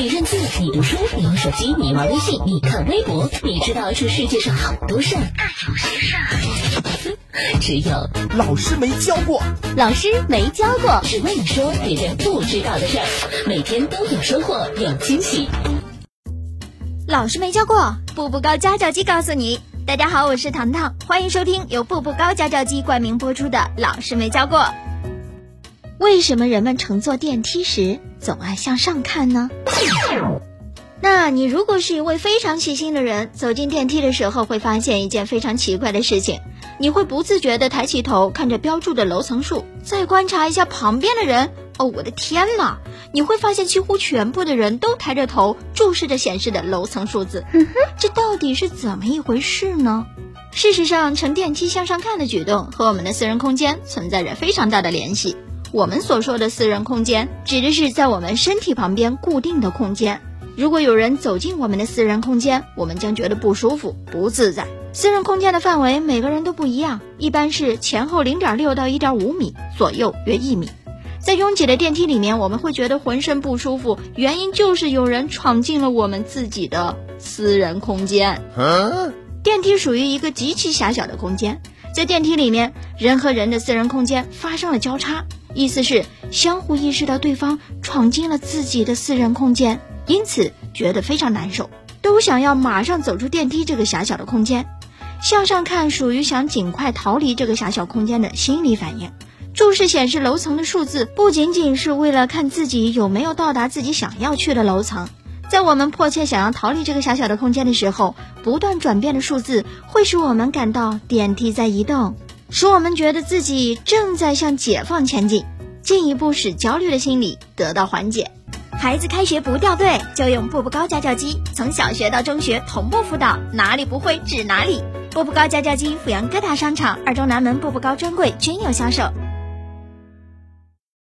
你认字，你读书，你玩手机，你玩微信，你看微博，你知道这世界上好多事儿，但有些事儿，只有老师没教过。老师没教过，只为你说别人不知道的事儿，每天都有收获，有惊喜。老师没教过，步步高家教机告诉你。大家好，我是糖糖，欢迎收听由步步高家教机冠名播出的《老师没教过》。为什么人们乘坐电梯时总爱向上看呢？那你如果是一位非常细心的人，走进电梯的时候会发现一件非常奇怪的事情，你会不自觉地抬起头看着标注的楼层数，再观察一下旁边的人。哦，我的天呐！你会发现几乎全部的人都抬着头注视着显示的楼层数字，这到底是怎么一回事呢？事实上，乘电梯向上看的举动和我们的私人空间存在着非常大的联系。我们所说的私人空间，指的是在我们身体旁边固定的空间。如果有人走进我们的私人空间，我们将觉得不舒服、不自在。私人空间的范围每个人都不一样，一般是前后零点六到一点五米，左右约一米。在拥挤的电梯里面，我们会觉得浑身不舒服，原因就是有人闯进了我们自己的私人空间。电梯属于一个极其狭小的空间，在电梯里面，人和人的私人空间发生了交叉，意思是相互意识到对方闯进了自己的私人空间，因此觉得非常难受，都想要马上走出电梯这个狭小的空间。向上看属于想尽快逃离这个狭小空间的心理反应。注视显示楼层的数字，不仅仅是为了看自己有没有到达自己想要去的楼层。在我们迫切想要逃离这个狭小的空间的时候，不断转变的数字会使我们感到电梯在移动，使我们觉得自己正在向解放前进，进一步使焦虑的心理得到缓解。孩子开学不掉队，就用步步高家教机，从小学到中学同步辅导，哪里不会指哪里。步步高家教机阜阳各大商场、二中南门步步高专柜均有销售。